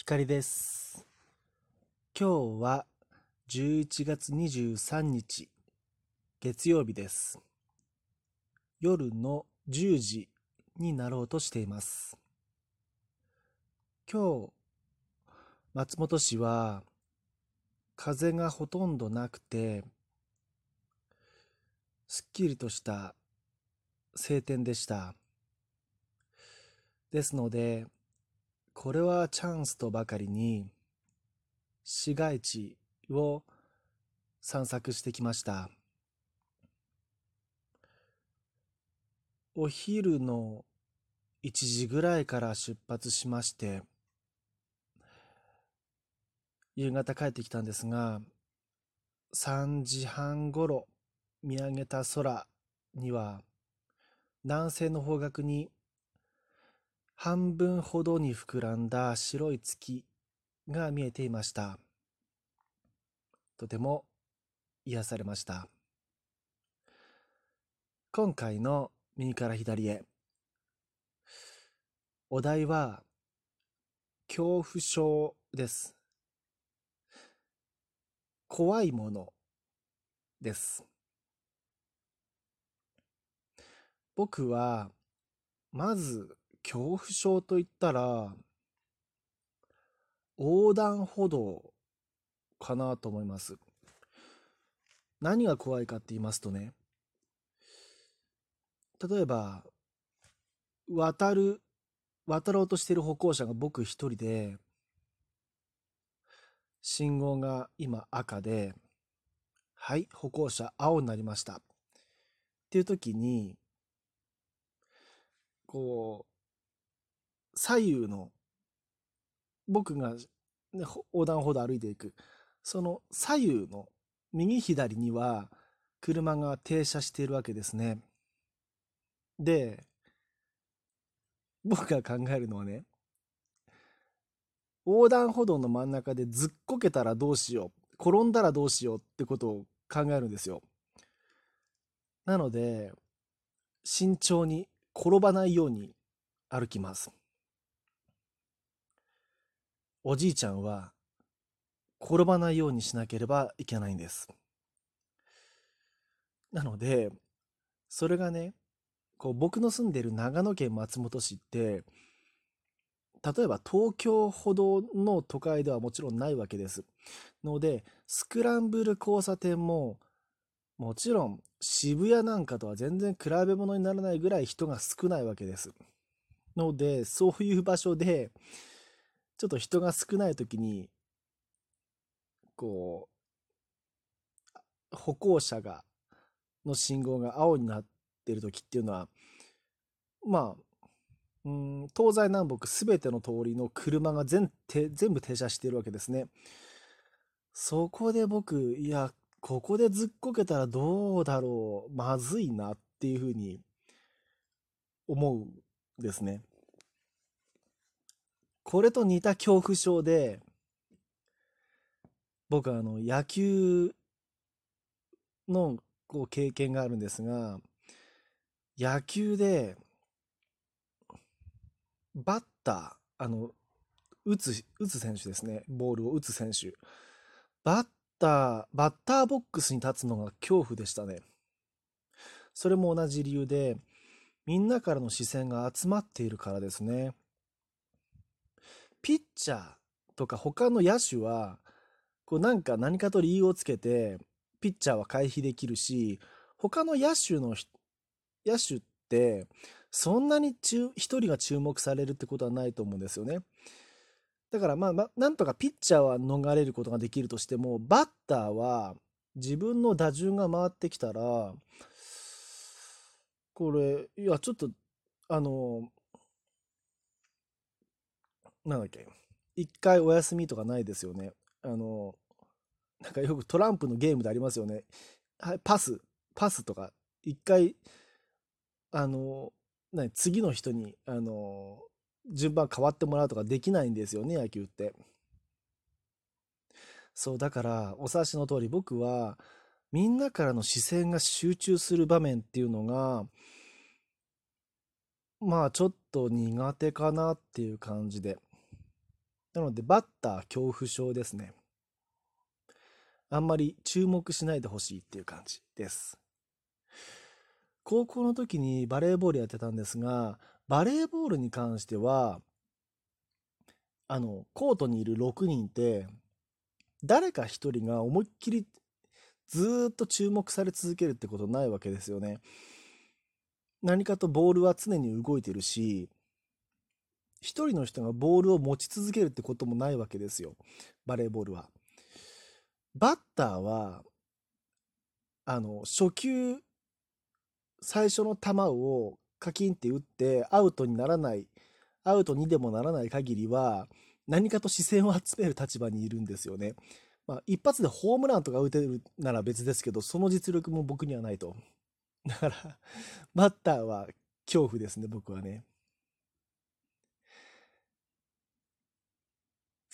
光です。今日は11月23日月曜日です。夜の10時になろうとしています。今日、松本市は風がほとんどなくて、すっきりとした晴天でした。ですので、これはチャンスとばかりに市街地を散策してきました。お昼の1時ぐらいから出発しまして、夕方帰ってきたんですが、3時半ごろ見上げた空には、南西の方角に半分ほどに膨らんだ白い月が見えていました。とても癒されました。今回の右から左へ。お題は恐怖症です。怖いものです。僕はまず恐怖症といったら横断歩道かなと思います。何が怖いかって言いますとね例えば渡る渡ろうとしている歩行者が僕一人で信号が今赤ではい歩行者青になりましたっていう時にこう左右の僕が、ね、横断歩道歩いていくその左右の右左には車が停車しているわけですね。で僕が考えるのはね横断歩道の真ん中でずっこけたらどうしよう転んだらどうしようってことを考えるんですよ。なので慎重に転ばないように歩きます。おじいちゃんは転ばないようにしなければいけないんです。なので、それがね、こう僕の住んでいる長野県松本市って、例えば東京ほどの都会ではもちろんないわけです。ので、スクランブル交差点も、もちろん渋谷なんかとは全然比べ物にならないぐらい人が少ないわけです。ので、そういう場所で、ちょっと人が少ない時に、こう、歩行者が、の信号が青になってる時っていうのは、まあ、うん、東西南北すべての通りの車が全全部停車してるわけですね。そこで僕、いや、ここでずっこけたらどうだろう、まずいなっていうふうに思うんですね。これと似た恐怖症で、僕はあの野球のこう経験があるんですが、野球でバッター、あの、打つ、打つ選手ですね。ボールを打つ選手。バッター、バッターボックスに立つのが恐怖でしたね。それも同じ理由で、みんなからの視線が集まっているからですね。ピッチャーとか他の野手は、こうなんか何かと理由をつけて、ピッチャーは回避できるし、他の野手の野手って、そんなに一人が注目されるってことはないと思うんですよね。だからまあ、まあ、なんとかピッチャーは逃れることができるとしても、バッターは自分の打順が回ってきたら、これ、いや、ちょっと、あの、なんだっけ、一回お休みとかないですよね。あの、なんかよくトランプのゲームでありますよね。はい、パス、パスとか、一回、あの、何次の人に、あの、順番変わってもらうとかできないんですよね、野球って。そう、だから、お察しの通り、僕は、みんなからの視線が集中する場面っていうのが、まあ、ちょっと苦手かなっていう感じで。なので、バッター恐怖症ですね。あんまり注目しないでほしいっていう感じです。高校の時にバレーボールやってたんですが、バレーボールに関しては、あの、コートにいる6人って、誰か1人が思いっきりずっと注目され続けるってことないわけですよね。何かとボールは常に動いてるし、一人の人がボールを持ち続けるってこともないわけですよ。バレーボールは。バッターは、あの、初球、最初の球をカキンって打ってアウトにならない、アウトにでもならない限りは、何かと視線を集める立場にいるんですよね。まあ、一発でホームランとか打てるなら別ですけど、その実力も僕にはないと。だから、バッターは恐怖ですね、僕はね。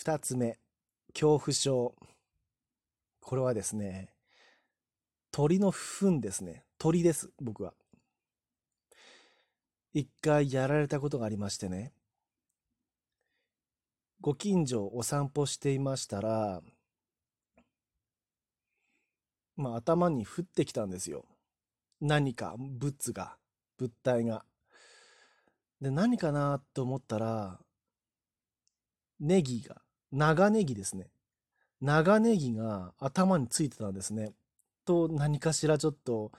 二つ目、恐怖症。これはですね、鳥の糞ですね。鳥です、僕は。一回やられたことがありましてね。ご近所お散歩していましたら、まあ頭に降ってきたんですよ。何か物が、物体が。で、何かなと思ったら、ネギが、長ネギですね。長ネギが頭についてたんですね。と、何かしらちょっと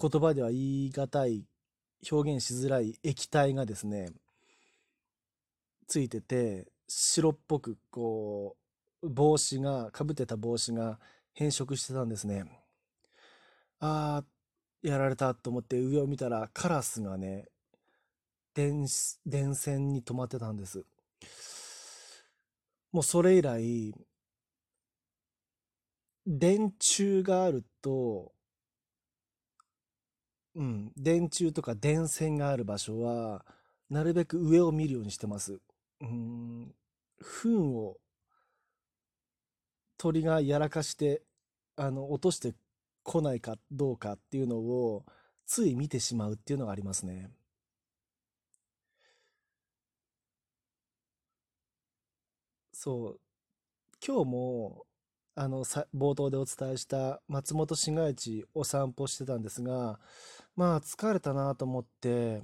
言葉では言い難い、表現しづらい液体がですね、ついてて、白っぽく、こう、帽子が、かぶってた帽子が変色してたんですね。あー、やられたと思って上を見たらカラスがね、電、電線に止まってたんです。もうそれ以来、電柱があると、うん、電柱とか電線がある場所は、なるべく上を見るようにしてます。うん、糞を鳥がやらかして、あの、落として来ないかどうかっていうのをつい見てしまうっていうのがありますね。そう。今日も、あのさ、冒頭でお伝えした松本市街地を散歩してたんですが、まあ疲れたなと思って、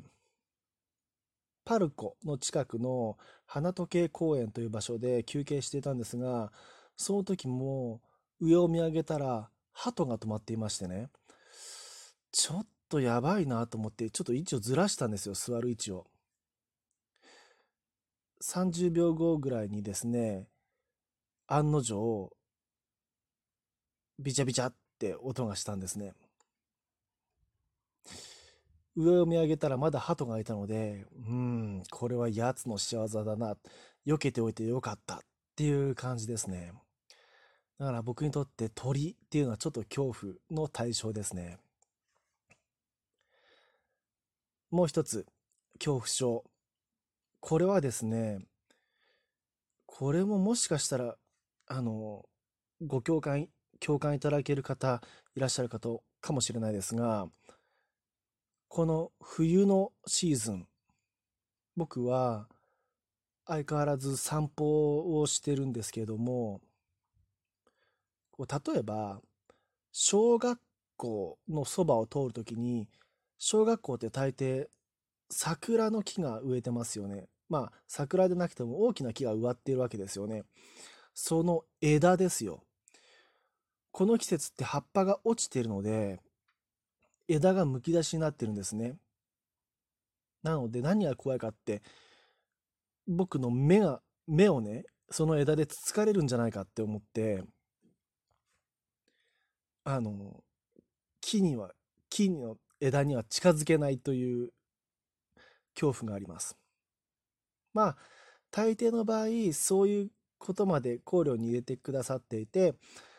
パルコの近くの花時計公園という場所で休憩していたんですが、その時も上を見上げたら鳩が止まっていましてね、ちょっとやばいなと思って、ちょっと位置をずらしたんですよ、座る位置を。30秒後ぐらいにですね、案の定、ビチャビチャって音がしたんですね。上を見上げたらまだ鳩がいたので、うん、これは奴の仕業だな。避けておいてよかったっていう感じですね。だから僕にとって鳥っていうのはちょっと恐怖の対象ですね。もう一つ、恐怖症。これはですね、これももしかしたら、あの、ご共感、共感いただける方いらっしゃる方かもしれないですが、この冬のシーズン、僕は相変わらず散歩をしてるんですけれども、例えば、小学校のそばを通るときに、小学校って大抵桜の木が植えてますよね。まあ、桜でなくても大きな木が植わっているわけですよね。その枝ですよ。この季節って葉っぱが落ちているので、枝がむき出しになってるんですね。なので何が怖いかって、僕の目が、目をね、その枝でつつかれるんじゃないかって思って、あの、木には、木の枝には近づけないという恐怖があります。まあ、大抵の場合、そういうことまで考慮に入れてくださっていて、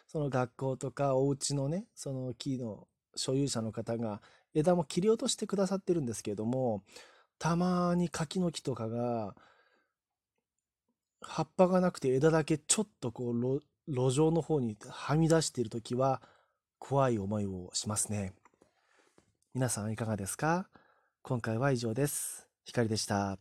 その学校とかお家のね、その木の所有者の方が枝も切り落としてくださってるんですけれども、たまに柿の木とかが、葉っぱがなくて枝だけちょっとこう路上の方にはみ出している時は、怖い思いをしますね。皆さんいかがですか？今回は以上です。光でした。